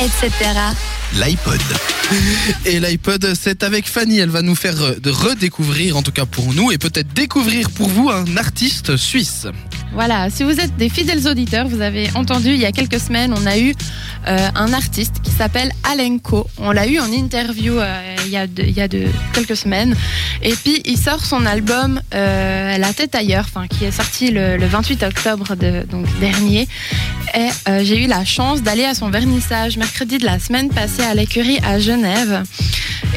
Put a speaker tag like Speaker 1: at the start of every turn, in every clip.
Speaker 1: etc.
Speaker 2: L'iPod. Et l'iPod, c'est avec Fanny. Elle va nous faire euh, de redécouvrir, en tout cas pour nous, et peut-être découvrir pour vous un artiste suisse.
Speaker 3: Voilà, si vous êtes des fidèles auditeurs, vous avez entendu il y a quelques semaines, on a eu euh, un artiste qui s'appelle Alenko. On l'a eu en interview euh, il y a, de, il y a de, quelques semaines. Et puis il sort son album euh, La tête ailleurs, enfin qui est sorti le, le 28 octobre donc dernier. Et j'ai eu la chance d'aller à son vernissage mercredi de la semaine passée à l'écurie à Genève.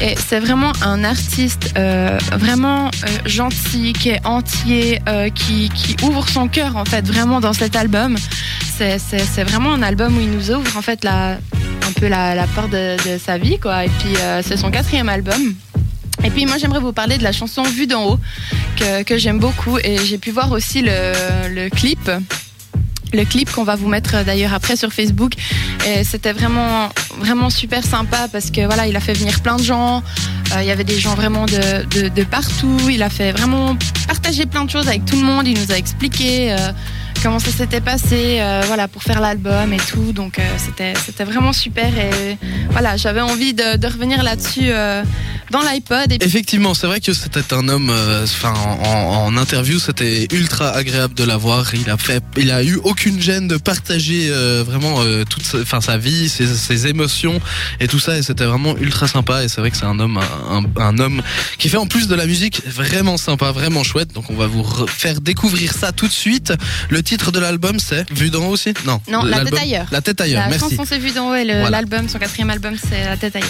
Speaker 3: Et c'est vraiment un artiste euh, vraiment euh, gentil, qui est entier, euh, qui, qui ouvre son cœur en fait vraiment dans cet album. C'est, vraiment un album où il nous ouvre en fait la, un peu la, la porte de, de sa vie quoi. Et puis euh, c'est son quatrième album. Et puis moi j'aimerais vous parler de la chanson Vue d'en haut que, que j'aime beaucoup et j'ai pu voir aussi le, le clip le clip qu'on va vous mettre euh, d'ailleurs après sur Facebook. Et c'était vraiment, vraiment super sympa parce que voilà, il a fait venir plein de gens. Euh, il y avait des gens vraiment de, de, de, partout. Il a fait vraiment partager plein de choses avec tout le monde. Il nous a expliqué euh, comment ça s'était passé, euh, voilà, pour faire l'album et tout. Donc euh, c'était, c'était vraiment super. Et voilà, j'avais envie de, de revenir là-dessus euh, dans l'iPod. Et
Speaker 2: Effectivement, c'est vrai que c'était un homme, euh, enfin, en, en interview, c'était ultra agréable de l'avoir. Il a fait, il a eu aucune gêne de partager euh, vraiment euh, toute, sa, enfin, sa vie, ses, ses émotions et tout ça. Et c'était vraiment ultra sympa. Et c'est vrai que c'est un homme, un, un homme qui fait en plus de la musique vraiment sympa, vraiment chouette. Donc on va vous re- faire découvrir ça tout de suite. Le titre de l'album, c'est Vue d'en haut aussi? Non.
Speaker 3: Non, La tête ailleurs.
Speaker 2: La tête ailleurs.
Speaker 3: la
Speaker 2: Merci.
Speaker 3: chanson c'est Vue d'en haut et
Speaker 2: Voilà.
Speaker 3: l'album, son quatrième album, c'est La tête ailleurs.